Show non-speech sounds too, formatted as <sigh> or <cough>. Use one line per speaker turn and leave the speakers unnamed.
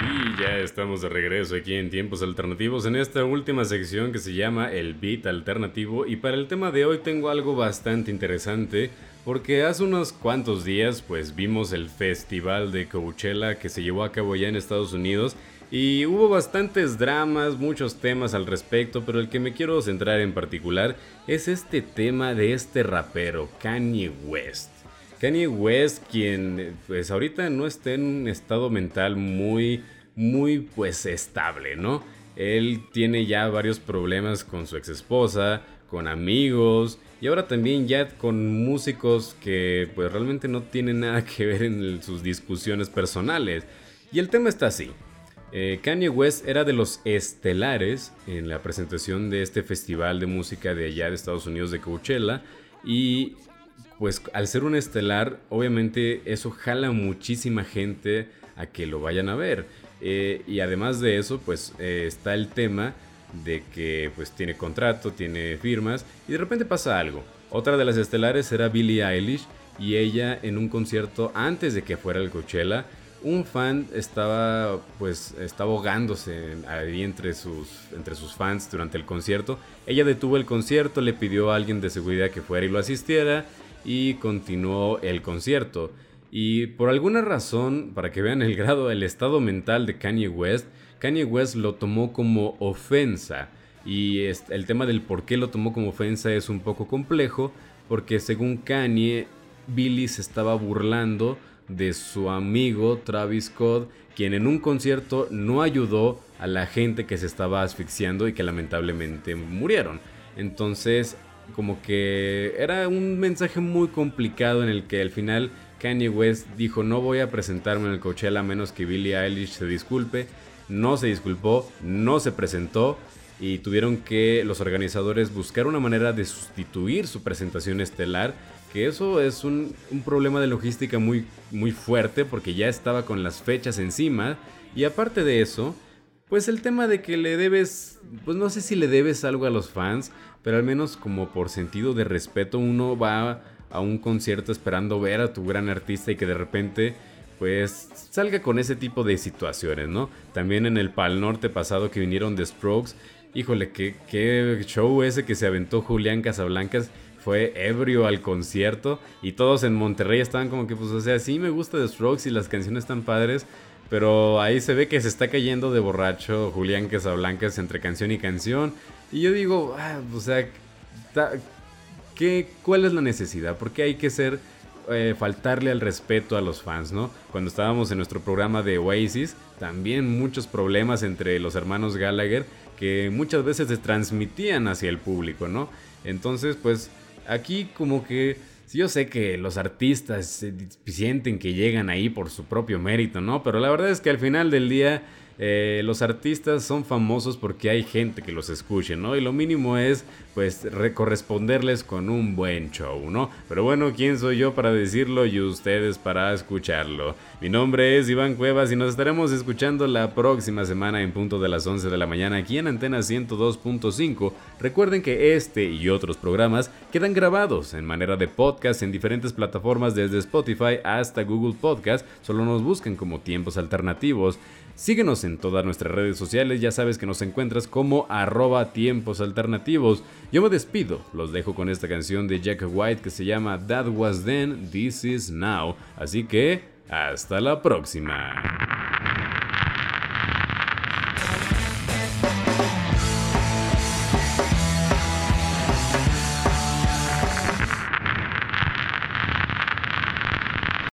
Y ya estamos de regreso aquí en Tiempos Alternativos en esta última sección que se llama El Beat Alternativo y para el tema de hoy tengo algo bastante interesante porque hace unos cuantos días pues vimos el festival de Coachella que se llevó a cabo ya en Estados Unidos y hubo bastantes dramas, muchos temas al respecto, pero el que me quiero centrar en particular es este tema de este rapero, Kanye West. Kanye West, quien pues ahorita no está en un estado mental muy, muy pues estable, ¿no? Él tiene ya varios problemas con su ex esposa, con amigos y ahora también ya con músicos que pues realmente no tienen nada <laughs> que ver en sus discusiones personales. Y el tema está así. Eh, Kanye West era de los estelares en la presentación de este festival de música de allá de Estados Unidos de Coachella y pues al ser un estelar obviamente eso jala muchísima gente a que lo vayan a ver eh, y además de eso pues eh, está el tema de que pues tiene contrato, tiene firmas y de repente pasa algo. Otra de las estelares era Billie Eilish y ella en un concierto antes de que fuera el Coachella un fan estaba pues ahogándose ahí entre sus entre sus fans durante el concierto. Ella detuvo el concierto, le pidió a alguien de seguridad que fuera y lo asistiera y continuó el concierto. Y por alguna razón, para que vean el grado, el estado mental de Kanye West, Kanye West lo tomó como ofensa. Y el tema del por qué lo tomó como ofensa es un poco complejo, porque según Kanye, Billy se estaba burlando de su amigo Travis Scott, quien en un concierto no ayudó a la gente que se estaba asfixiando y que lamentablemente murieron. Entonces, como que era un mensaje muy complicado en el que al final Kanye West dijo no voy a presentarme en el Coachella a menos que Billie Eilish se disculpe. No se disculpó, no se presentó y tuvieron que los organizadores buscar una manera de sustituir su presentación estelar que eso es un, problema de logística muy, muy fuerte porque ya estaba con las fechas encima. Y aparte de eso, pues el tema de que le debes, pues no sé si le debes algo a los fans, pero al menos como por sentido de respeto uno va a un concierto esperando ver a tu gran artista y que de repente pues salga con ese tipo de situaciones, ¿no? También en el Pal Norte pasado que vinieron de Strokes, híjole, qué, qué show ese que se aventó Julián Casablancas fue ebrio al concierto y todos en Monterrey estaban como que, pues, o sea, sí me gusta The Strokes y las canciones están padres, pero ahí se ve que se está cayendo de borracho Julián Casablancas entre canción y canción. Y yo digo, ah, o sea, ¿qué, ¿cuál es la necesidad? ¿Por qué hay que ser, eh, faltarle al respeto a los fans, no? Cuando estábamos en nuestro programa de Oasis, también muchos problemas entre los hermanos Gallagher que muchas veces se transmitían hacia el público, ¿no? Entonces, pues aquí como que yo sé que los artistas sienten que llegan ahí por su propio mérito, ¿no? Pero la verdad es que al final del día eh, los artistas son famosos porque hay gente que los escuche, ¿no? Y lo mínimo es, pues, corresponderles con un buen show, ¿no? Pero bueno, ¿quién soy yo para decirlo y ustedes para escucharlo? Mi nombre es Iván Cuevas y nos estaremos escuchando la próxima semana en punto de las 11 de la mañana aquí en Antena 102.5. Recuerden que este y otros programas quedan grabados en manera de podcast en diferentes plataformas desde Spotify hasta Google Podcast. Solo nos busquen como tiempos alternativos. Síguenos en todas nuestras redes sociales, ya sabes que nos encuentras como arroba tiempos alternativos. Yo me despido, los dejo con esta canción de Jack White que se llama That Was Then, This Is Now. Así que, hasta la próxima.